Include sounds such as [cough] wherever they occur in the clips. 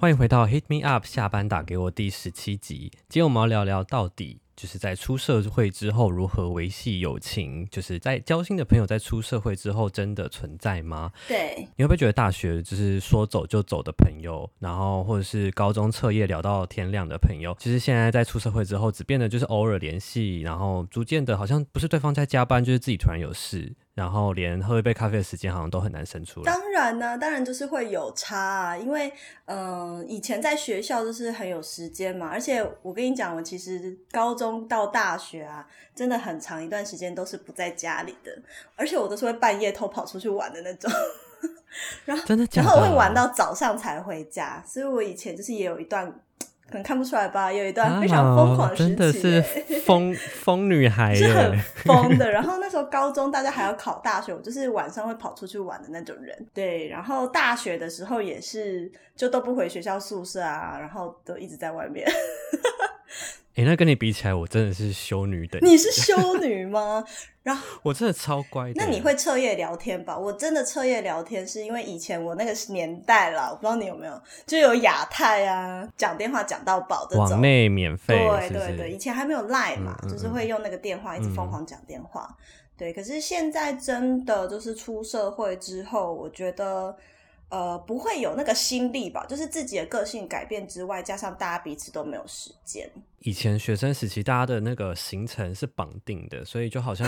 欢迎回到 Hit Me Up 下班打给我第十七集。今天我们要聊聊到底就是在出社会之后如何维系友情，就是在交心的朋友在出社会之后真的存在吗？对，你会不会觉得大学就是说走就走的朋友，然后或者是高中彻夜聊到天亮的朋友，其实现在在出社会之后，只变得就是偶尔联系，然后逐渐的好像不是对方在加班，就是自己突然有事。然后连喝一杯咖啡的时间好像都很难生出来。当然呢，当然就是会有差啊，因为嗯，以前在学校就是很有时间嘛，而且我跟你讲，我其实高中到大学啊，真的很长一段时间都是不在家里的，而且我都是会半夜偷跑出去玩的那种。[laughs] 然后真的，然后会玩到早上才回家，所以我以前就是也有一段。可能看不出来吧，有一段非常疯狂的时期，真的是疯 [laughs] 疯女孩，是很疯的。然后那时候高中大家还要考大学，我就是晚上会跑出去玩的那种人。对，然后大学的时候也是，就都不回学校宿舍啊，然后都一直在外面。[laughs] 哎，那跟你比起来，我真的是修女的。你是修女吗？[laughs] 然后我真的超乖。那你会彻夜聊天吧？我真的彻夜聊天，是因为以前我那个年代啦，我不知道你有没有，就有亚太啊，讲电话讲到饱这种，网内免费。对对对，以前还没有赖嘛，就是会用那个电话一直疯狂讲电话。对，可是现在真的就是出社会之后，我觉得。呃，不会有那个心力吧？就是自己的个性改变之外，加上大家彼此都没有时间。以前学生时期，大家的那个行程是绑定的，所以就好像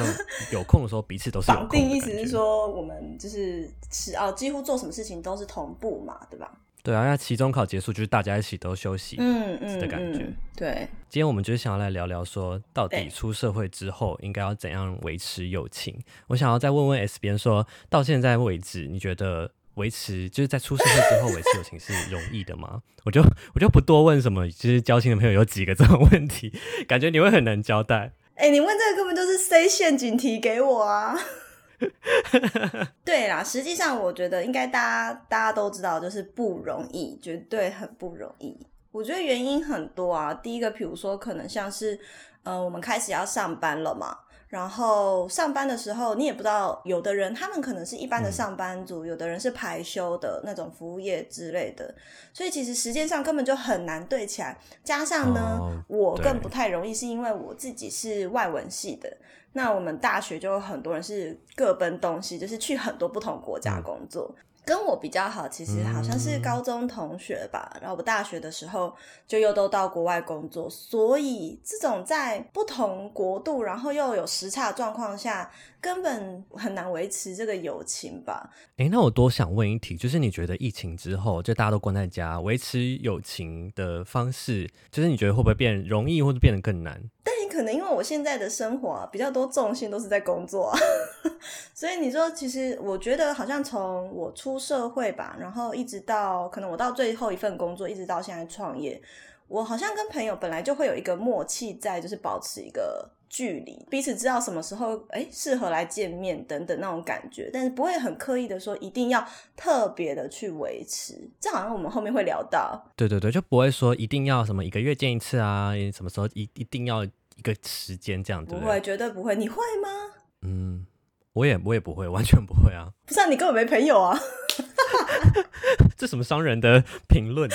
有空的时候，彼此都是绑定。意思是说，我们就是是哦，几乎做什么事情都是同步嘛，对吧？对啊，那期中考结束，就是大家一起都休息，嗯嗯的感觉。对，今天我们就是想要来聊聊，说到底出社会之后应该要怎样维持友情？我想要再问问 S 边，说到现在为止，你觉得？维持就是在出社会之后维持友情是容易的吗？我就我就不多问什么，就是交心的朋友有几个这种问题，感觉你会很难交代。哎，你问这个根本就是 C 陷阱题给我啊！[laughs] 对啦，实际上我觉得应该大家大家都知道，就是不容易，绝对很不容易。我觉得原因很多啊，第一个，比如说可能像是呃，我们开始要上班了嘛。然后上班的时候，你也不知道，有的人他们可能是一般的上班族，有的人是排休的那种服务业之类的，所以其实时间上根本就很难对起来。加上呢，我更不太容易，是因为我自己是外文系的，那我们大学就有很多人是各奔东西，就是去很多不同国家工作。跟我比较好，其实好像是高中同学吧。然后我大学的时候就又都到国外工作，所以这种在不同国度，然后又有时差状况下，根本很难维持这个友情吧。哎，那我多想问一题，就是你觉得疫情之后，就大家都关在家，维持友情的方式，就是你觉得会不会变容易，或者变得更难？但你可能因为我现在的生活比较多重心都是在工作，[laughs] 所以你说，其实我觉得好像从我出社会吧，然后一直到可能我到最后一份工作，一直到现在创业，我好像跟朋友本来就会有一个默契在，就是保持一个距离，彼此知道什么时候哎适合来见面等等那种感觉，但是不会很刻意的说一定要特别的去维持。这好像我们后面会聊到，对对对，就不会说一定要什么一个月见一次啊，什么时候一一定要一个时间这样，不会，绝对不会。你会吗？嗯，我也我也不会，完全不会啊。[laughs] 不是，你根本没朋友啊。[laughs] 这什么伤人的评论？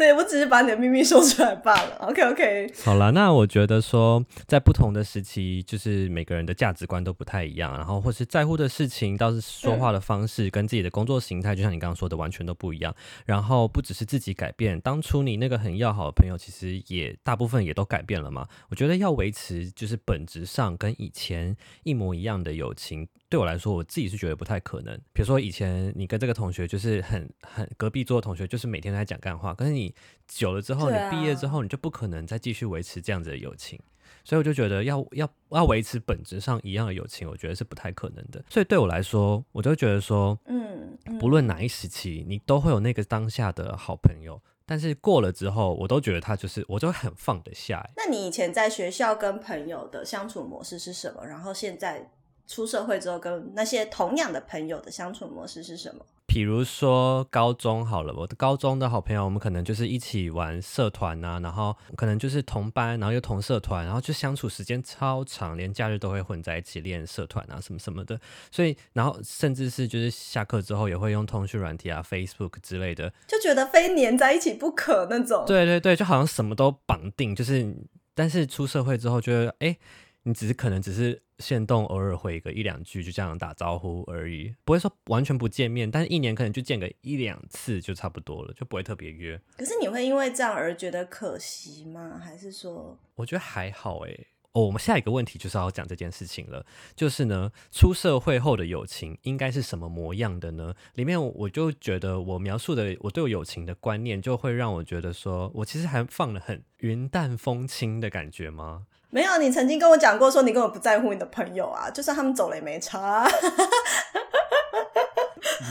对我只是把你的秘密说出来罢了。OK OK，好了，那我觉得说，在不同的时期，就是每个人的价值观都不太一样，然后或是在乎的事情，倒是说话的方式跟自己的工作形态，就像你刚刚说的，完全都不一样。然后不只是自己改变，当初你那个很要好的朋友，其实也大部分也都改变了嘛。我觉得要维持就是本质上跟以前一模一样的友情。对我来说，我自己是觉得不太可能。比如说，以前你跟这个同学就是很很隔壁桌的同学，就是每天都在讲干话。可是你久了之后，你毕业之后，你就不可能再继续维持这样子的友情。所以我就觉得，要要要维持本质上一样的友情，我觉得是不太可能的。所以对我来说，我就觉得说，嗯，不论哪一时期，你都会有那个当下的好朋友。但是过了之后，我都觉得他就是，我就很放得下。那你以前在学校跟朋友的相处模式是什么？然后现在？出社会之后，跟那些同样的朋友的相处模式是什么？比如说高中好了，我的高中的好朋友，我们可能就是一起玩社团啊，然后可能就是同班，然后又同社团，然后就相处时间超长，连假日都会混在一起练社团啊，什么什么的。所以，然后甚至是就是下课之后也会用通讯软体啊，Facebook 之类的，就觉得非黏在一起不可那种。对对对，就好像什么都绑定，就是但是出社会之后，觉得哎，你只是可能只是。线动偶尔回个一两句，就这样打招呼而已，不会说完全不见面，但是一年可能就见个一两次就差不多了，就不会特别约。可是你会因为这样而觉得可惜吗？还是说？我觉得还好哎。哦，我们下一个问题就是要讲这件事情了，就是呢，出社会后的友情应该是什么模样的呢？里面我就觉得我描述的我对我友情的观念，就会让我觉得说我其实还放了很云淡风轻的感觉吗？没有，你曾经跟我讲过，说你根本不在乎你的朋友啊，就算他们走了也没差。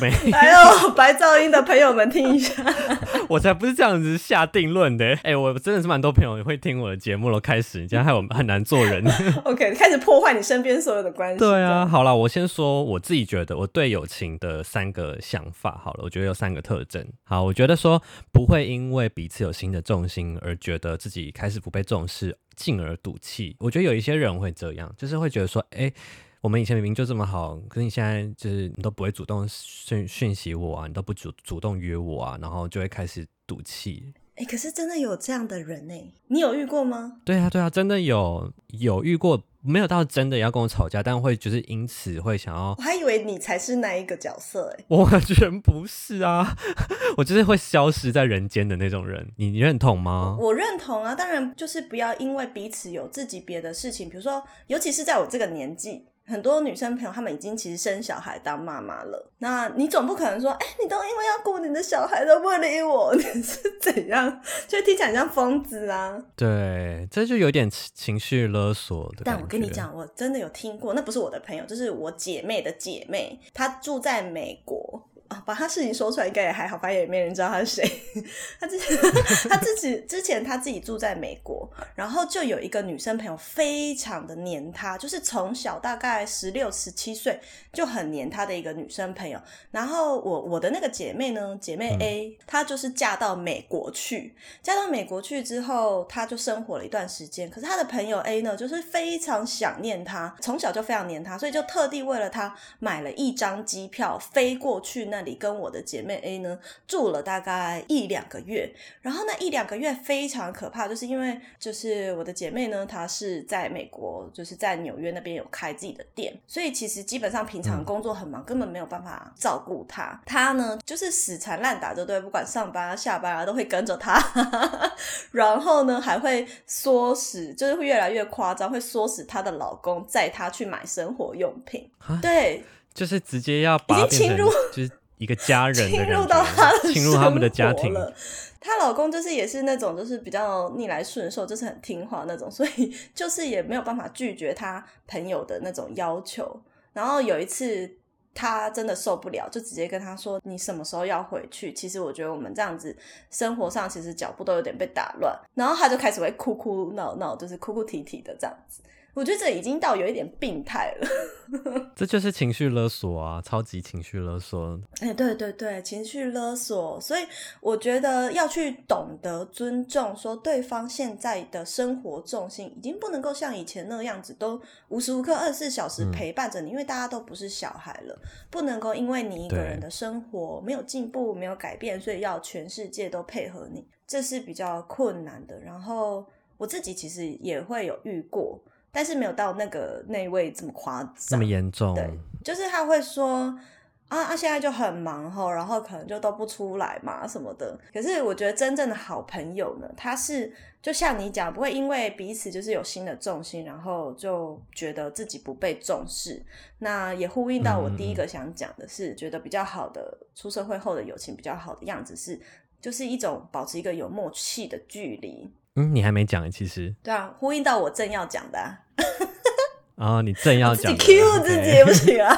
没 [laughs] 有白噪音的朋友们听一下，[laughs] 我才不是这样子下定论的。哎，我真的是蛮多朋友也会听我的节目了。开始，你这样害我很难做人。[laughs] OK，开始破坏你身边所有的关系。对啊，好了，我先说我自己觉得我对友情的三个想法。好了，我觉得有三个特征。好，我觉得说不会因为彼此有新的重心而觉得自己开始不被重视。进而赌气，我觉得有一些人会这样，就是会觉得说，哎，我们以前明明就这么好，可是你现在就是你都不会主动讯讯息我啊，你都不主主动约我啊，然后就会开始赌气。哎，可是真的有这样的人呢？你有遇过吗？对啊，对啊，真的有有遇过，没有到真的要跟我吵架，但会就是因此会想要。我还以为你才是那一个角色哎，我完全不是啊，[laughs] 我就是会消失在人间的那种人，你你认同吗？我认同啊，当然就是不要因为彼此有自己别的事情，比如说，尤其是在我这个年纪。很多女生朋友，她们已经其实生小孩当妈妈了。那你总不可能说，哎，你都因为要顾你的小孩都不理我，你是怎样？就听起来像疯子啊！对，这就有点情绪勒索的。但我跟你讲，我真的有听过，那不是我的朋友，就是我姐妹的姐妹，她住在美国。啊，把他事情说出来应该也还好，反正也没人知道他是谁。他之前他自己之前他自己住在美国，然后就有一个女生朋友非常的黏他，就是从小大概十六十七岁就很黏他的一个女生朋友。然后我我的那个姐妹呢，姐妹 A，她就是嫁到美国去，嫁到美国去之后，她就生活了一段时间。可是她的朋友 A 呢，就是非常想念她，从小就非常黏她，所以就特地为了她买了一张机票飞过去那。那里跟我的姐妹 A 呢住了大概一两个月，然后那一两个月非常可怕，就是因为就是我的姐妹呢，她是在美国，就是在纽约那边有开自己的店，所以其实基本上平常工作很忙，根本没有办法照顾她。她呢就是死缠烂打，就对，不管上班啊、下班啊都会跟着她，[laughs] 然后呢还会唆使，就是会越来越夸张，会唆使她的老公载她去买生活用品，对，就是直接要把已经侵入，就是。一个家人侵入到他的侵入他们的家庭了。她老公就是也是那种就是比较逆来顺受，就是很听话那种，所以 [laughs] 就是也没有办法拒绝他朋友的那种要求。然后有一次他真的受不了，就直接跟他说：“你什么时候要回去？”其实我觉得我们这样子生活上其实脚步都有点被打乱。然后他就开始会哭哭闹闹，就是哭哭啼啼的这样子。我觉得这已经到有一点病态了，[laughs] 这就是情绪勒索啊，超级情绪勒索。哎，对对对，情绪勒索。所以我觉得要去懂得尊重，说对方现在的生活重心已经不能够像以前那样子，都无时无刻二十四小时陪伴着你，因为大家都不是小孩了，不能够因为你一个人的生活没有进步、没有改变，所以要全世界都配合你，这是比较困难的。然后我自己其实也会有遇过。但是没有到那个那位这么夸张，那么严重。对，就是他会说啊啊，现在就很忙哈，然后可能就都不出来嘛什么的。可是我觉得真正的好朋友呢，他是就像你讲，不会因为彼此就是有新的重心，然后就觉得自己不被重视。那也呼应到我第一个想讲的是，觉得比较好的出社会后的友情，比较好的样子是，就是一种保持一个有默契的距离。嗯，你还没讲其实。对啊，呼应到我正要讲的。啊，你正要讲。[laughs] 自己 Q 自己也不行啊。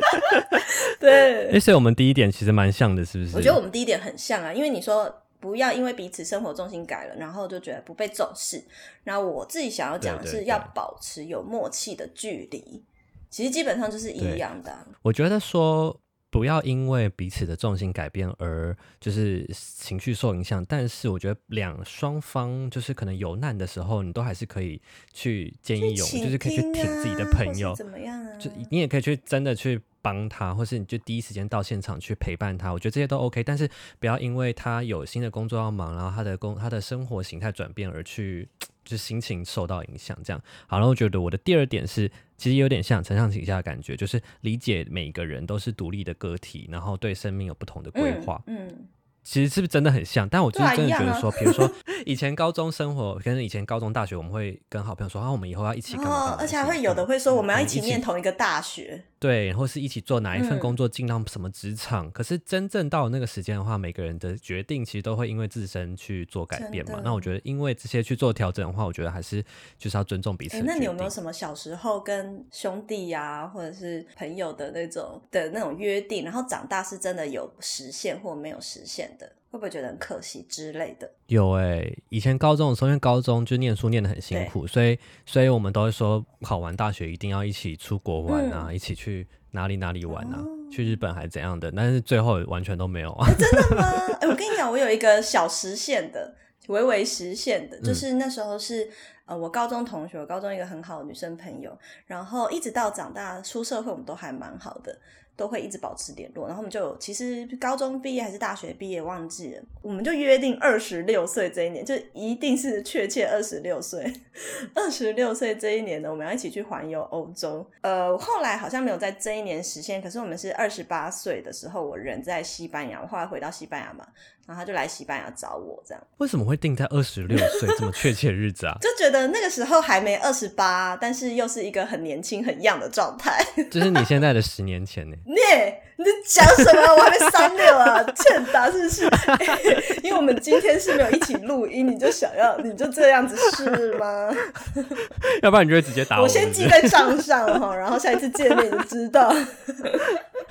[laughs] 对。哎，所以我们第一点其实蛮像的，是不是？我觉得我们第一点很像啊，因为你说不要因为彼此生活重心改了，然后就觉得不被重视。然后我自己想要讲的是要保持有默契的距离，其实基本上就是一样的。我觉得说。不要因为彼此的重心改变而就是情绪受影响。但是我觉得两双方就是可能有难的时候，你都还是可以去见义勇，就是可以去挺自己的朋友，怎么样啊？就你也可以去真的去帮他，或是你就第一时间到现场去陪伴他。我觉得这些都 OK，但是不要因为他有新的工作要忙，然后他的工他的生活形态转变而去。[tsk] 就心情受到影响，这样好了。我觉得我的第二点是，其实有点像承上启下的感觉，就是理解每个人都是独立的个体，然后对生命有不同的规划。嗯。其实是不是真的很像？但我就是真的觉得说，比如说 [laughs] 以前高中生活跟以前高中大学，我们会跟好朋友说啊，我们以后要一起干嘛？而且还会有的会说，我们要一起念同一个大学，对，或是一起做哪一份工作，进到什么职场。可是真正到那个时间的话，每个人的决定其实都会因为自身去做改变嘛。那我觉得，因为这些去做调整的话，我觉得还是就是要尊重彼此。那你有没有什么小时候跟兄弟呀，或者是朋友的那种的那种约定，然后长大是真的有实现或没有实现的？会不会觉得很可惜之类的？有哎，以前高中的时候，因为高中就念书念得很辛苦，所以所以我们都会说，考完大学一定要一起出国玩啊，一起去哪里哪里玩啊，去日本还是怎样的？但是最后完全都没有啊！真的吗？哎，[laughs] 我跟你讲，我有一个小实现的，微微实现的，就是那时候是呃，我高中同学，高中一个很好的女生朋友，然后一直到长大出社会，我们都还蛮好的。都会一直保持联络，然后我们就其实高中毕业还是大学毕业忘记了，我们就约定二十六岁这一年就一定是确切二十六岁，二十六岁这一年呢，我们要一起去环游欧洲。呃，后来好像没有在这一年实现，可是我们是二十八岁的时候，我人在西班牙，我后来回到西班牙嘛。然后他就来西班牙找我，这样为什么会定在二十六岁这么确切日子啊？[laughs] 就觉得那个时候还没二十八，但是又是一个很年轻、很 young 的状态。[laughs] 就是你现在的十年前呢？[laughs] 你你在讲什么？我还没三六啊，欠打是不是？因为我们今天是没有一起录音，你就想要你就这样子是吗？要不然你就会直接打我。我先记在账上哈，然后下一次见面就知道。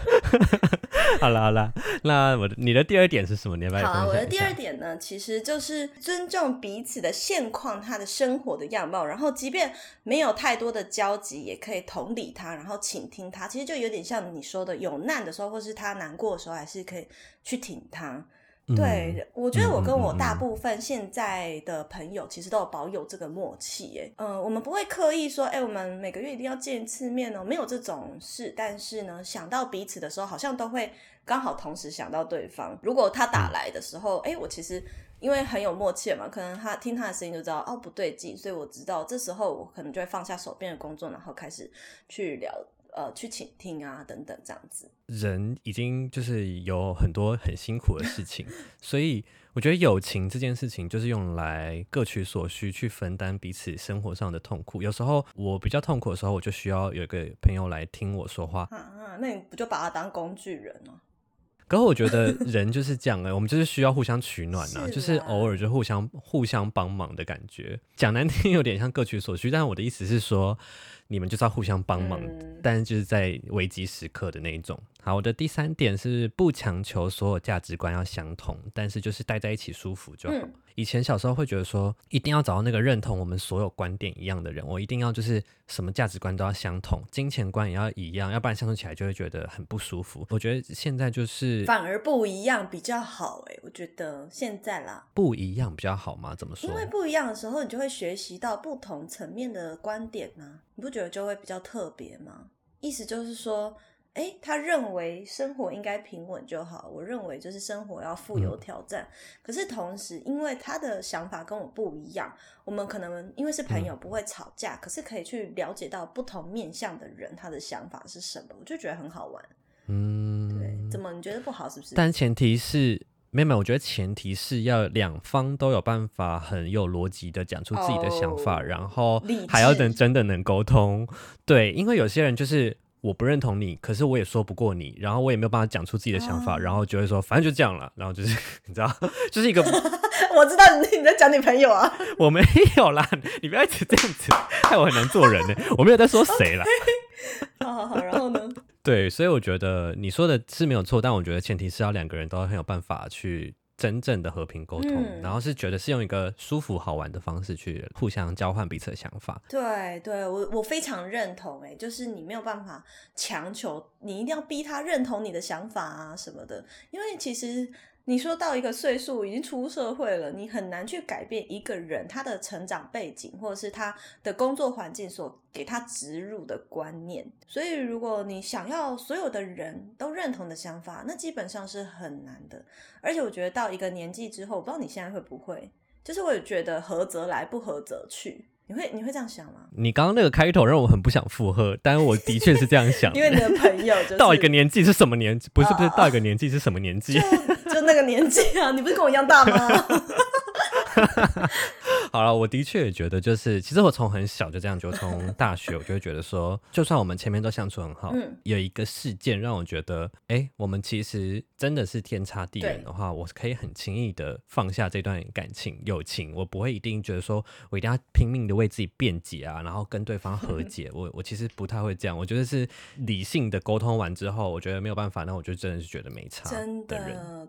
[laughs] 好了好了，那我的你的第二点是什么？你要不要好，我的第二点呢，其实就是尊重彼此的现况，他的生活的样貌，然后即便没有太多的交集，也可以同理他，然后倾听他。其实就有点像你说的，有难的时候，或是他难过的时候，还是可以去挺他。对，我觉得我跟我大部分现在的朋友其实都有保有这个默契，哎，嗯，我们不会刻意说，哎，我们每个月一定要见一次面哦，没有这种事。但是呢，想到彼此的时候，好像都会刚好同时想到对方。如果他打来的时候，哎，我其实因为很有默契嘛，可能他听他的声音就知道，哦，不对劲，所以我知道这时候我可能就会放下手边的工作，然后开始去聊。呃，去倾听啊，等等，这样子。人已经就是有很多很辛苦的事情，所以我觉得友情这件事情就是用来各取所需，去分担彼此生活上的痛苦。有时候我比较痛苦的时候，我就需要有一个朋友来听我说话。啊，那你不就把他当工具人了？可是我觉得人就是这样哎，我们就是需要互相取暖呐，就是偶尔就互相互相帮忙的感觉。讲难听有点像各取所需，但是我的意思是说。你们就是要互相帮忙，但是就是在危机时刻的那一种。好，我的第三点是不强求所有价值观要相同，但是就是待在一起舒服就好。以前小时候会觉得说，一定要找到那个认同我们所有观点一样的人，我一定要就是什么价值观都要相同，金钱观也要一样，要不然相处起来就会觉得很不舒服。我觉得现在就是反而不一样比较好哎，我觉得现在啦，不一样比较好吗？怎么说？因为不一样的时候，你就会学习到不同层面的观点呢，你不觉得就会比较特别吗？意思就是说。哎，他认为生活应该平稳就好。我认为就是生活要富有挑战。可是同时，因为他的想法跟我不一样，我们可能因为是朋友不会吵架，可是可以去了解到不同面向的人他的想法是什么，我就觉得很好玩。嗯，对，怎么你觉得不好是不是？但前提是，妹妹，我觉得前提是要两方都有办法很有逻辑的讲出自己的想法，然后还要能真的能沟通。对，因为有些人就是。我不认同你，可是我也说不过你，然后我也没有办法讲出自己的想法，然后就会说反正就这样了，然后就是 [laughs] 你知道，就是一个 [laughs] 我知道你你在讲你朋友啊，我没有啦，你不要一直这样子，害我很难做人呢。我没有在说谁啦。[laughs] 好好好，然后呢？对，所以我觉得你说的是没有错，但我觉得前提是要两个人都很有办法去。真正的和平沟通，嗯然后是觉得是用一个舒服好玩的方式去互相交换彼此的想法。对对，我我非常认同、欸，就是你没有办法强求，你一定要逼他认同你的想法啊什么的，因为其实你说到一个岁数已经出社会了，你很难去改变一个人他的成长背景或者是他的工作环境所给他植入的观念，所以如果你想要所有的人都认同的想法，那基本上是很难的。而且我觉得到一个年纪之后，我不知道你现在会不会，就是我也觉得合则来，不合则去。你会你会这样想吗？你刚刚那个开头让我很不想附和，但是我的确是这样想。因为你的朋友就是 [laughs] 到一个年纪是什么年纪？不是不是，哦到一个年纪是什么年纪？[laughs] 那个年纪啊，你不是跟我一样大吗？[laughs] 好了，我的确也觉得，就是其实我从很小就这样，就从 [laughs] 大学我就会觉得说，就算我们前面都相处很好，嗯有一个事件让我觉得，哎、我们其实真的是天差地远的话，我可以很轻易的放下这段感情、友情，我不会一定觉得说我一定要拼命的为自己辩解啊，然后跟对方和 [laughs] 解。我我其实不太会这样，我觉得是理性的沟通完之后，我觉得没有办法，那我就真的是觉得没差真的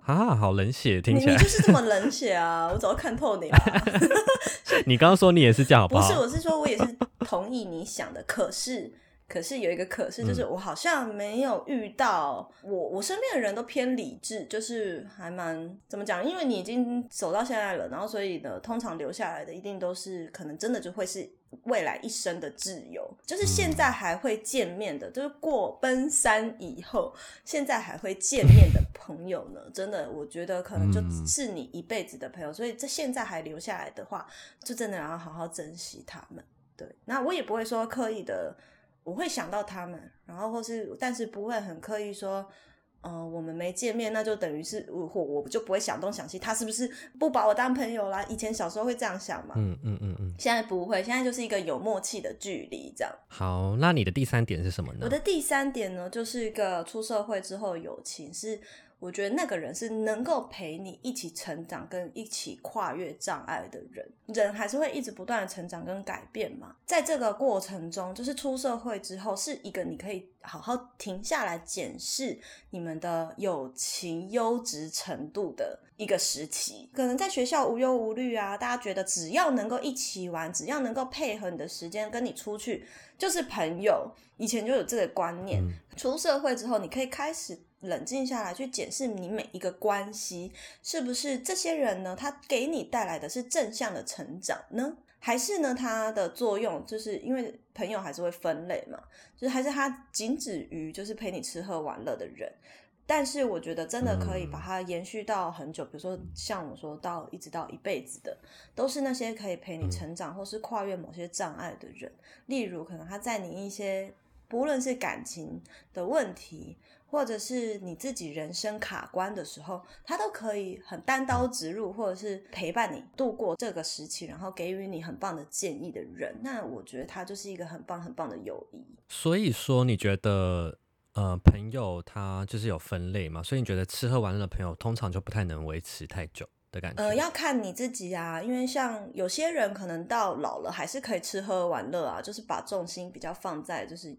啊，好冷血，听起来。你就是这么冷血啊！我早就看透你了。[laughs] [laughs] 你刚刚说你也是这样，好好？不是，我是说我也是同意你想的，可是。可是有一个可是，嗯就是我好像没有遇到我我身边的人都偏理智，就是还蛮怎么讲？因为你已经走到现在了，然后所以呢，通常留下来的一定都是可能真的就会是未来一生的挚友，就是现在还会见面的，就是过奔三以后，现在还会见面的朋友呢，真的我觉得可能就嗯是你一辈子的朋友，所以这现在还留下来的话，就真的要好好珍惜他们。对，那我也不会说刻意的，我会想到他们，然后或是，但是不会很刻意说，呃，我们没见面，那就等于是我我我就不会想东想西，他是不是不把我当朋友啦？以前小时候会这样想嘛，嗯嗯嗯嗯。现在不会，现在就是一个有默契的距离这样。好，那你的第三点是什么呢？我的第三点呢，就是一个出社会之后的友情，是我觉得那个人是能够陪你一起成长跟一起跨越障碍的人。人还是会一直不断的成长跟改变嘛，在这个过程中，就是出社会之后，是一个你可以好好停下来检视你们的友情优质程度的一个时期。可能在学校无忧无虑啊，大家觉得只要能够一起玩，只要能够配合你的时间跟你出去，就是朋友。以前就有这个观念，嗯出社会之后，你可以开始冷静下来，去检视你每一个关系是不是这些人呢？他给你带来的是正向的成长呢，还是呢它的作用就是因为朋友还是会分类嘛，就是还是它仅止于就是陪你吃喝玩乐的人。但是我觉得真的可以把它延续到很久，比如说像我说到一直到一辈子的，都是那些可以陪你成长或是跨越某些障碍的人。例如，可能他在你一些不论是感情的问题，或者是你自己人生卡关的时候，他都可以很单刀直入，或者是陪伴你度过这个时期，然后给予你很棒的建议的人。那我觉得他就是一个很棒很棒的友谊。所以说，你觉得呃，朋友他就是有分类嘛？所以你觉得吃喝玩乐的朋友通常就不太能维持太久的感觉？呃，要看你自己啊，因为像有些人可能到老了还是可以吃喝玩乐啊，就是把重心比较放在就是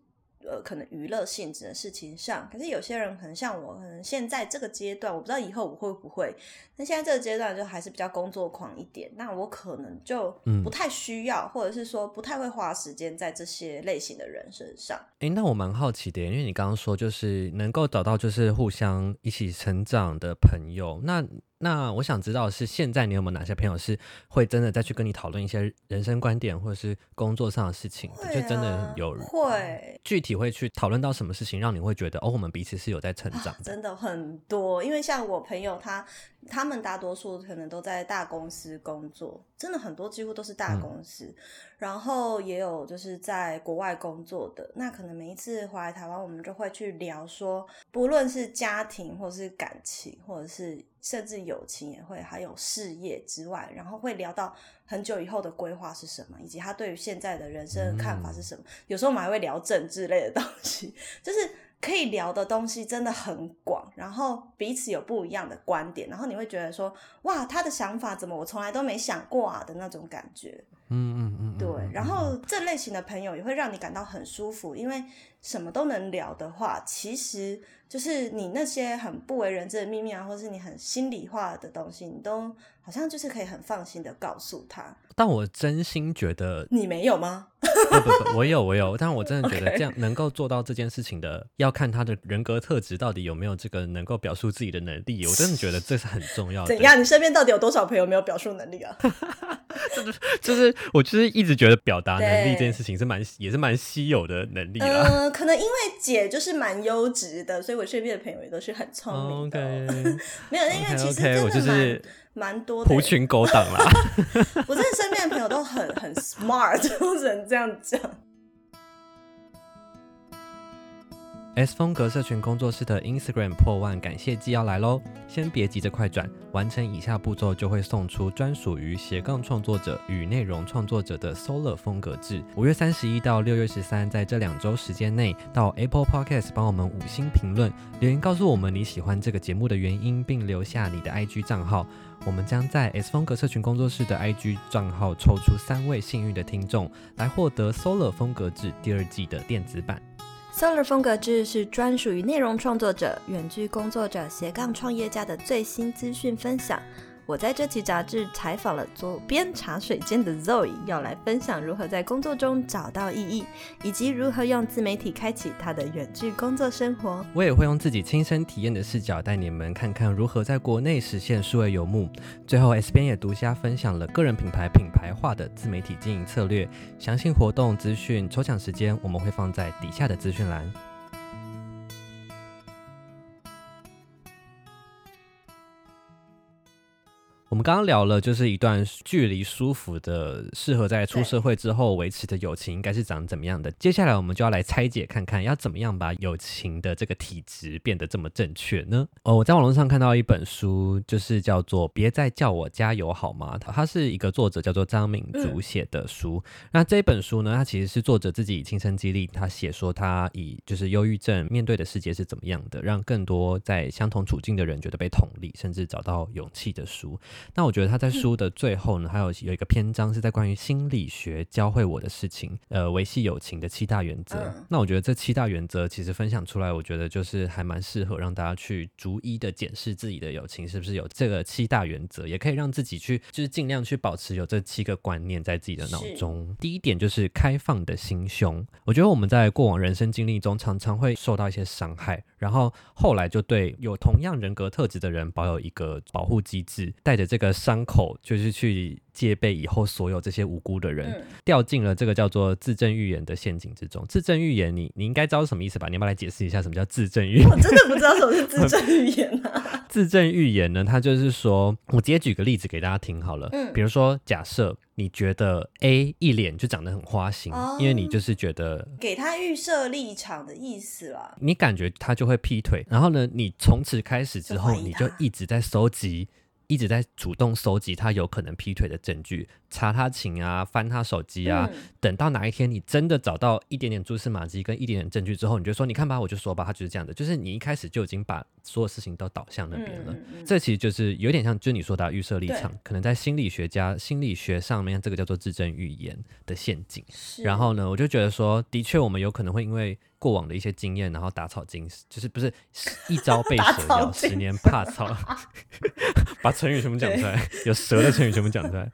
呃可能娱乐性质的事情上。可是有些人可能像我，可能现在这个阶段，我不知道以后我会不会。那现在这个阶段就还是比较工作狂一点，那我可能就嗯不太需要，或者是说不太会花时间在这些类型的人身上。诶，那我蛮好奇的，因为你刚刚说就是能够找到就是互相一起成长的朋友，那那我想知道是现在你有没有哪些朋友是会真的再去跟你讨论一些人生观点或者是工作上的事情就真的啊有会。具体会去讨论到什么事情，让你会觉得哦，我们彼此是有在成长真的很多，因为像我朋友他，他们大多数可能都在大公司工作，真的很多几乎都是大公司，然后也有就是在国外工作的。那可能每一次回来台湾，我们就会去聊说，不论是家庭或是感情，或者是甚至友情也会，还有事业之外，然后会聊到很久以后的规划是什么，以及他对于现在的人生的看法是什么。有时候我们还会聊政治类的东西，[laughs] 就是可以聊的东西真的很广，然后彼此有不一样的观点，然后你会觉得说，哇，他的想法怎么我从来都没想过啊的那种感觉。嗯嗯嗯，嗯对，嗯然后这类型的朋友也会让你感到很舒服，因为什么都能聊的话，其实就是你那些很不为人知的秘密啊，或是你很心里话的东西，你都好像就是可以很放心的告诉他。但我真心觉得你没有吗？不不不，我有我有，但是我真的觉得这样能够做到这件事情的，要看他的人格特质到底有没有这个能够表述自己的能力。我 [laughs] 真的觉得这是很重要的。怎样？你身边到底有多少朋友没有表述能力啊？[laughs] 就是我就是一直觉得表达能力这件事情是蛮也是蛮稀有的能力啦。呃，可能因为姐就是蛮优质的，所以我身边的朋友也都是很聪明的 [laughs] 没有，因为其实真的就是蛮蛮多的狐。群狗党啦。[laughs] 我真的身边的朋友都很很 smart，[laughs] 我只能这样讲。S 风格社群工作室的 Instagram 破万感谢季要来喽！先别急着快转，完成以下步骤就会送出专属于斜杠创作者与内容创作者的 Solar 风格制。五月三十一到六月十三，在这两周时间内，到 Apple Podcast 帮我们五星评论，留言告诉我们你喜欢这个节目的原因，并留下你的 IG 账号。我们将在 S 风格社群工作室的 IG 账号抽出三位幸运的听众，来获得 Solar 风格制第二季的电子版。Solar 风格志是专属于内容创作者、远距工作者、斜杠创业家的最新资讯分享。我在这期杂志采访了左边茶水间的 Zoe，要来分享如何在工作中找到意义，以及如何用自媒体开启他的远距工作生活。我也会用自己亲身体验的视角带你们看看如何在国内实现数位游牧。最后，S 边也独家分享了个人品牌品牌化的自媒体经营策略，详细活动资讯、抽奖时间我们会放在底下的资讯栏。我们刚刚聊了，就是一段距离舒服的、适合在出社会之后维持的友情应该是长怎么样的。接下来我们就要来拆解看看，要怎么样把友情的这个体质变得这么正确呢？哦，我在网络上看到一本书，就是叫做《别再叫我加油好吗》，它它是一个作者叫做张敏竹写的书。那这本书呢，它其实是作者自己亲身经历，他写说他以就是忧郁症面对的世界是怎么样的，让更多在相同处境的人觉得被同理，甚至找到勇气的书。那我觉得他在书的最后呢，还有有一个篇章是在关于心理学教会我的事情，呃，维系友情的七大原则。嗯那我觉得这七大原则其实分享出来，我觉得就是还蛮适合让大家去逐一的检视自己的友情是不是有这个七大原则，也可以让自己去就是尽量去保持有这七个观念在自己的脑中。第一点就是开放的心胸，我觉得我们在过往人生经历中常常会受到一些伤害，然后后来就对有同样人格特质的人保有一个保护机制，带着这个伤口就是去戒备以后所有这些无辜的人。嗯，掉进了这个叫做自证预言的陷阱之中。自证预言你，你应该知道什么意思吧？你要不要来解释一下什么叫自证预言？我真的不知道什么是自证 [laughs] 预言啊。[laughs] 自证预言呢，它就是说，我直接举个例子给大家听好了。嗯比如说，假设你觉得 A 一脸就长得很花心，哦因为你就是觉得给他预设立场的意思啦。你感觉他就会劈腿，然后呢，你从此开始之后，就你就一直在收集。一直在主动搜集他有可能劈腿的证据，查他情啊，翻他手机啊，嗯等到哪一天你真的找到一点点蛛丝马迹跟一点点证据之后，你就说，你看吧，我就说吧，他就是这样的，就是你一开始就已经把所有事情都导向那边了。这其实就是有点像，就你说的啊预设立场，可能在心理学家心理学上面，这个叫做自证预言的陷阱。然后呢，我就觉得说，的确我们有可能会因为过往的一些经验，然后打草惊，就是不是一朝被 [laughs] 蛇咬，十年怕草，[laughs] 把成语全部讲出来，有蛇的成语全部讲出来。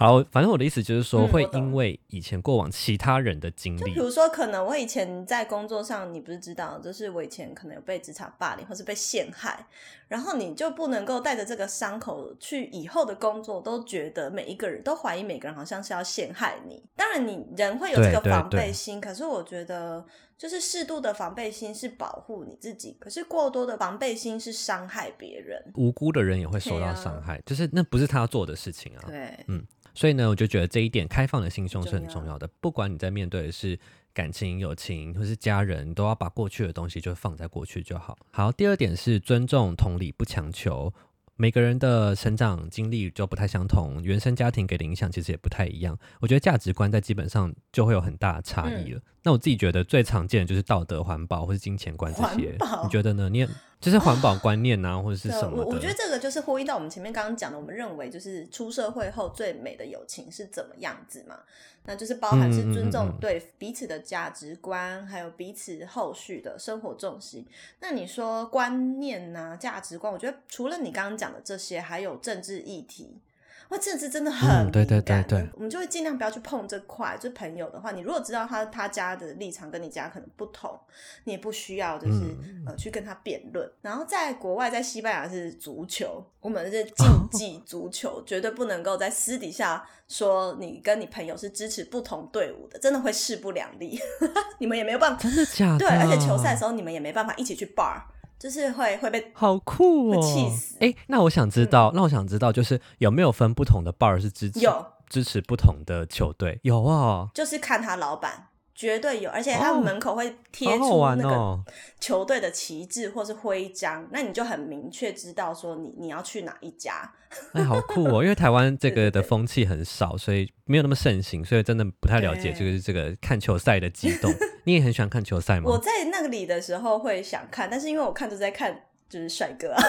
好，反正我的意思就是说，会因为以前过往其他人的经历就比，如说，可能我以前在工作上，你不是知道，就是我以前可能有被职场霸凌或是被陷害，然后你就不能够带着这个伤口去以后的工作，都觉得每一个人都怀疑每个人好像是要陷害你。当然，你人会有这个防备心，可是我觉得就是适度的防备心是保护你自己，可是过多的防备心是伤害别人。无辜的人也会受到伤害，就是那不是他要做的事情啊。对，嗯所以呢，我就觉得这一点开放的心胸是很重要重要的。不管你在面对的是感情、友情或是家人，都要把过去的东西就放在过去就好。好，第二点是尊重、同理，不强求。每个人的成长经历就不太相同，原生家庭给的影响其实也不太一样。我觉得价值观在基本上就会有很大的差异了。那我自己觉得最常见的就是道德、环保或是金钱观这些。你觉得呢？你也就是环保观念啊，[laughs] 或者是，什么。我我觉得这个就是呼应到我们前面刚刚讲的，我们认为就是出社会后最美的友情是怎么样子嘛？那就是包含是尊重对彼此的价值观，还有彼此后续的生活重心。那你说观念呐、价值观，我觉得除了你刚刚讲的这些，还有政治议题。哇，政治真的很嗯对对对对我们就会尽量不要去碰这块。就朋友的话，你如果知道他他家的立场跟你家可能不同，你也不需要就是、嗯呃去跟他辩论。然后在国外，在西班牙是足球，我们是竞 [laughs] 技足球，绝对不能够在私底下说你跟你朋友是支持不同队伍的，真的会势不两立。[laughs] 你们也没有办法，真的假的？对，而且球赛的时候你们也没办法一起去 bar，就是会会被好酷哦！会气死哎、那我想知道，那我想知道，就是有没有分不同的 bar 是支持有支持不同的球队？有哦，就是看他老板。绝对有，而且他们门口会贴出那个！球队的旗帜或是徽章，那你就很明确知道说你你要去哪一家。[laughs] 哎，好酷哦！因为台湾这个的风气很少，所以没有那么盛行，所以真的不太了解对就是这个看球赛的激动。[laughs] 你也很喜欢看球赛吗？我在那里的时候会想看，但是因为我看都在看就是帅哥啊，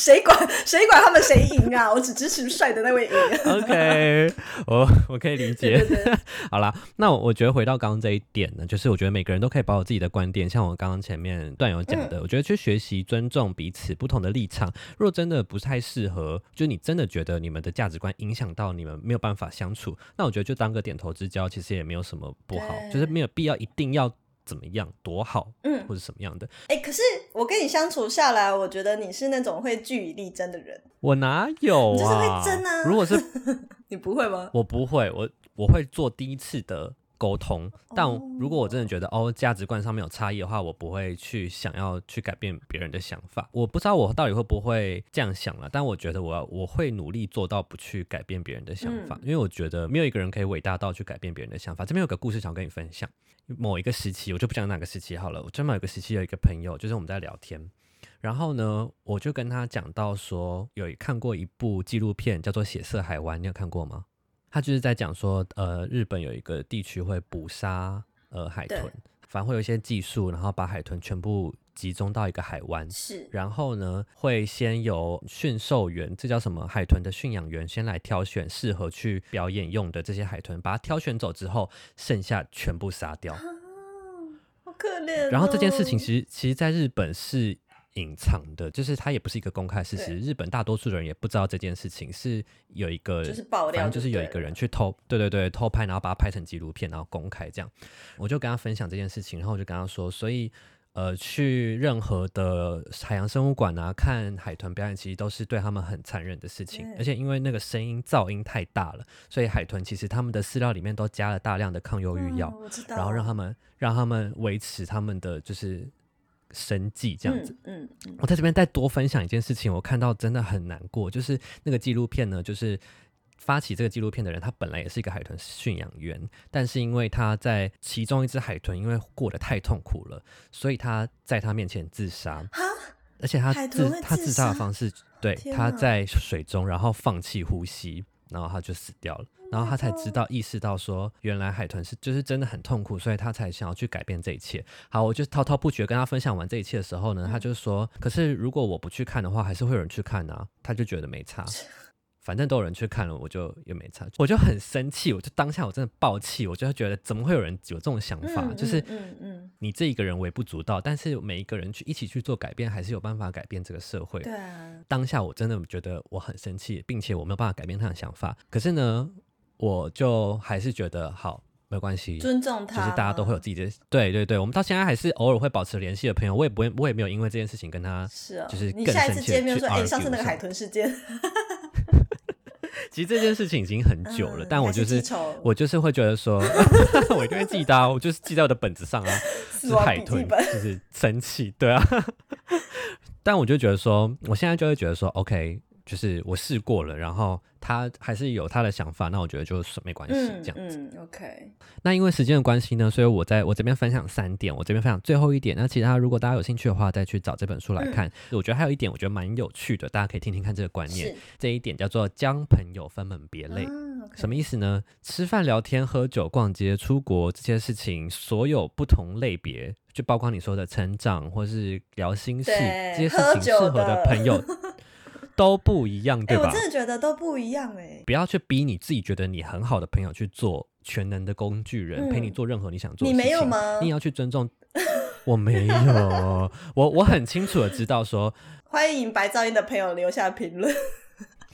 谁管 [laughs] 谁管他们谁赢啊？[laughs] 我只支持帅的那位赢。OK，我我可以理解。对对对，[laughs] 好啦，那我我觉得回到刚刚这一点呢，就是我觉得每个人都可以把我自己的观点，像我刚刚前面段友讲嗯的，我觉得去学习尊重彼此不同的立场。如果真的不太适合，就你真的觉得你们的价值观影响到你们没有办法相处，那我觉得就当个点头之交，其实也没有什么不好，就是没有必要一定要怎么样多好嗯，或者什么样的。哎、可是我跟你相处下来，我觉得你是那种会据以力争的人，我哪有你就是啊？会争啊如果是 [laughs] 你不会吗？我不会，我我会做第一次的沟通，但哦如果我真的觉得哦价值观上面有差异的话，我不会去想要去改变别人的想法。我不知道我到底会不会这样想了，但我觉得我要我会努力做到不去改变别人的想法，嗯因为我觉得没有一个人可以伟大到去改变别人的想法。这边有个故事想跟你分享，某一个时期我就不讲哪个时期好了，我专门有个时期有一个朋友，就是我们在聊天。然后呢，我就跟他讲到说，有看过一部纪录片叫做《血色海湾》，你有看过吗？他就是在讲说，呃，日本有一个地区会捕杀呃海豚，反正会有一些技术，然后把海豚全部集中到一个海湾，是，然后呢，会先由驯兽员，这叫什么海豚的驯养员，先来挑选适合去表演用的这些海豚，把它挑选走之后，剩下全部杀掉。啊，好可怜、哦。然后这件事情其实其实在日本是隐藏的，就是它也不是一个公开事实，日本大多数的人也不知道这件事情是有一个就是爆料反正就是有一个人去偷，对对对，偷拍，然后把它拍成纪录片，然后公开这样。我就跟他分享这件事情，然后我就跟他说，所以。呃，去任何的海洋生物馆啊，看海豚表演，其实都是对他们很残忍的事情。而且因为那个声音噪音太大了，所以海豚其实他们的饲料里面都加了大量的抗忧郁药。然后让他们让他们维持他们的就是生计这样子。嗯我在这边再多分享一件事情，我看到真的很难过，就是那个纪录片呢，就是。发起这个纪录片的人，他本来也是一个海豚驯养员，但是因为他在其中一只海豚因为过得太痛苦了，所以他在他面前自杀，哈，而且他自他自杀的方式，对，他在水中然后放弃呼吸，然后他就死掉了。然后他才知道意识到说，原来海豚是就是真的很痛苦，所以他才想要去改变这一切。好，我就滔滔不绝跟他分享完这一切的时候呢，他就说，可是如果我不去看的话，还是会有人去看啊。他就觉得没差。反正都有人去看了，我就也没差，我就很生气，我就当下我真的爆气，我就觉得怎么会有人有这种想法？嗯就是嗯嗯，你这一个人微不足道，但是每一个人去一起去做改变，还是有办法改变这个社会。对啊，当下我真的觉得我很生气，并且我没有办法改变他的想法。可是呢，我就还是觉得好，没有关系，尊重他，就是大家都会有自己的，对对对，我们到现在还是偶尔会保持联系的朋友。我也不会，我也没有因为这件事情跟他，是啊，就是你下一更生气地次见面说，去哎，上次那个海豚事件，其实这件事情已经很久了，嗯但我就是是我就是会觉得说，[laughs] 我一定会记得啊，我就是记在我的本子上啊，是海豚，就是生气，对啊。[laughs] 但我就觉得说，我现在就会觉得说，OK，就是我试过了，然后他还是有他的想法，那我觉得就是没关系嗯这样。嗯，OK，那因为时间的关系呢，所以我在我这边分享三点，我这边分享最后一点。那其他如果大家有兴趣的话，再去找这本书来看。我觉得还有一点，我觉得蛮有趣的，大家可以听听看这个观念。这一点叫做将朋友分门别类。啊什么意思呢？吃饭、聊天、喝酒、逛街、出国这些事情，所有不同类别，就包括你说的成长或是聊心事这些事情，适合的的朋友 [laughs] 都不一样，哎、对吧？我真的觉得都不一样哎、不要去逼你自己觉得你很好的朋友去做全能的工具人，陪你嗯做任何你想做的你事情。没有吗你也要去尊重。[laughs] 我没有，我我很清楚的知道说，[laughs] 欢迎白噪音的朋友留下评论。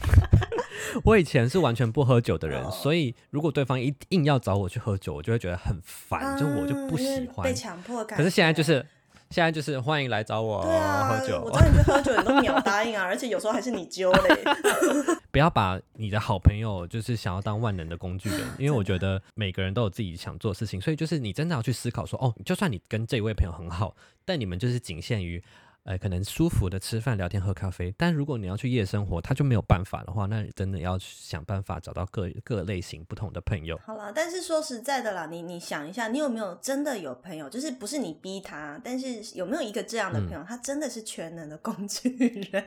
[laughs] 我以前是完全不喝酒的人，哦所以如果对方一硬要找我去喝酒，我就会觉得很烦，就我就不喜欢被。强迫感。可是现在就是现在就是欢迎来找我、对啊，喝酒我，找你去喝酒，你都秒答应啊，[laughs] 而且有时候还是你揪嘞。[laughs] 不要把你的好朋友就是想要当万能的工具人，因为我觉得每个人都有自己想做的事情，所以就是你真的要去思考说，哦，就算你跟这位朋友很好，但你们就是仅限于。呃，可能舒服的吃饭、聊天、喝咖啡，但如果你要去夜生活，他就没有办法的话，那你真的要想办法找到各各类型不同的朋友。好了，但是说实在的啦，你你想一下，你有没有真的有朋友，就是不是你逼他，但是有没有一个这样的朋友，他真的是全能的工具人？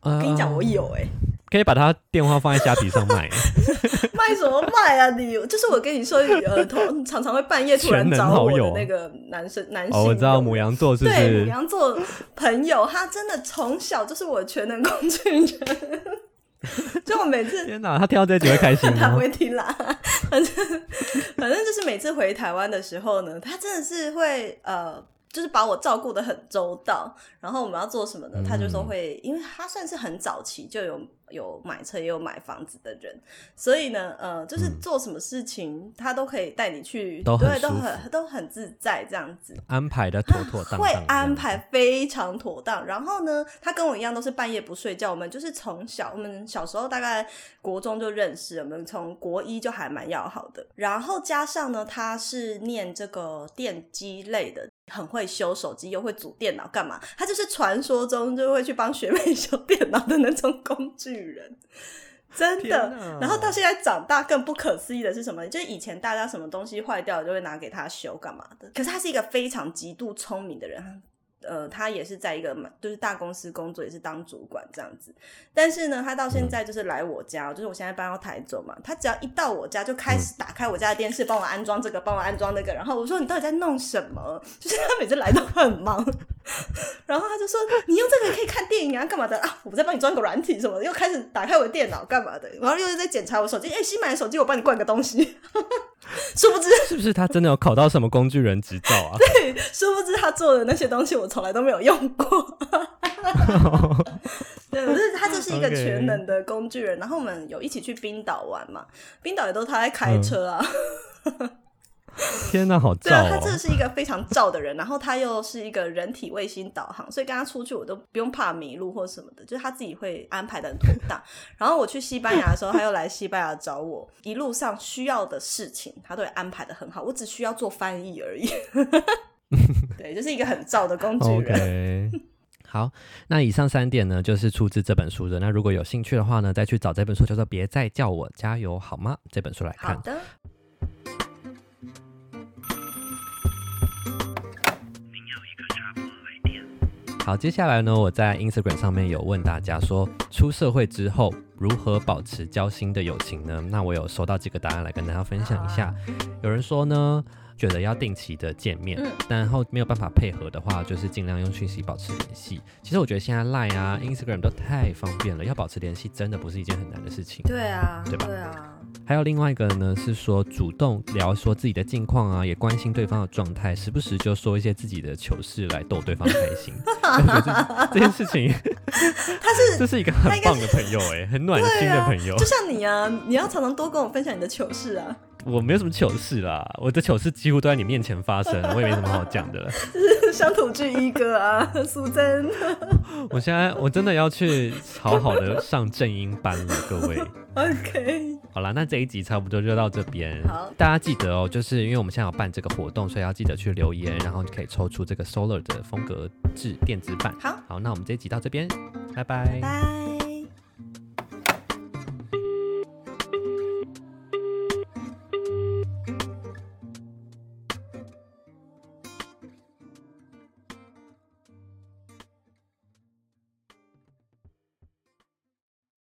我 [laughs] 我跟你讲，我有哎、可以把他电话放在虾皮上卖。[laughs] 卖什么卖啊你？就是我跟你说，呃，同常常会半夜突然找我那个男生男性哦，我知道友母羊座是不对母？羊座朋友，他真的从小就是我的全能工具人。[laughs] 就我每次 [laughs] 天哪，他听到这集会开心他不吗？会听啦，反正反正就是每次回台湾的时候呢，他真的是会呃，就是把我照顾的很周到。然后我们要做什么呢？他就说嗯会，因为他算是很早期就有有买车也有买房子的人，所以呢，呃，就是嗯做什么事情他都可以带你去，都很对，都很都很自在这样子。安排的妥妥当当，会安排。非常妥当。然后呢，他跟我一样都是半夜不睡觉。我们就是从小，我们小时候大概国中就认识，我们从国一就还蛮要好的。然后加上呢，他是念这个电机类的。很会修手机，又会组电脑，干嘛？他就是传说中就会去帮学妹修电脑的那种工具人，真的。然后到现在长大，更不可思议的是什么？就是以前大家什么东西坏掉了就会拿给他修，干嘛的？可是他是一个非常极度聪明的人，呃，他也是在一个蛮就是大公司工作，也是当主管这样子。但是呢，他到现在就是来我家，就是我现在搬到台中嘛，他只要一到我家就开始打开我家的电视，帮我安装这个，帮我安装那个。然后我说你到底在弄什么？[laughs] 就是他每次来都很忙，[laughs] 然后他就说你用这个可以看电影啊，干嘛的啊？我在帮你装个软体什么的，又开始打开我的电脑干嘛的，然后又在检查我手机，哎、新买的手机我帮你灌个东西，[laughs] 殊不知是不是他真的有考到什么工具人执照啊？殊不知他做的那些东西我从来都没有用过。对，可是他就是一个全能的工具人。然后我们有一起去冰岛玩嘛，冰岛也都他在开车啊。天哪，好 [laughs] 对啊，他燥哦！真的是一个非常照的人，然后他又是一个人体卫星导航，所以跟他出去我都不用怕迷路或什么的，就是他自己会安排的很妥当。然后我去西班牙的时候，他又来西班牙找我，一路上需要的事情他都会安排的很好，我只需要做翻译而已。[laughs] 对，就是一个很燥的工具人。[laughs] 好，那以上三点呢，就是出自这本书的。那如果有兴趣的话呢，再去找这本书，叫做《别再叫我加油好吗》这本书来看。好的，好，接下来呢，我在 Instagram 上面有问大家说，出社会之后如何保持交心的友情呢？那我有收到几个答案来跟大家分享一下。有人说呢，觉得要定期的见面，嗯然后没有办法配合的话，就是尽量用讯息保持联系。其实我觉得现在 Line 啊、Instagram 都太方便了，要保持联系真的不是一件很难的事情。对啊，对吧对啊，还有另外一个呢，是说主动聊说自己的近况啊，也关心对方的状态，时不时就说一些自己的糗事来逗对方开心。[laughs] 这件事情，他是 [laughs] 这是一个很棒的朋友哎、很暖心的朋友。就像你啊，你要常常多跟我分享你的糗事啊，我没有什么糗事啦，我的糗事几乎都在你面前发生，我也没什么好讲的了。乡土剧一哥啊，[laughs] 苏珍。[laughs] 我现在我真的要去好好的上正音班了，各位。[laughs] OK，好啦，那这一集差不多就到这边。好大家记得哦，就是因为我们现在有办这个活动，所以要记得去留言，然后就可以抽出这个 Solar 的风格制电子版。好，好，那我们这一集到这边，拜拜拜。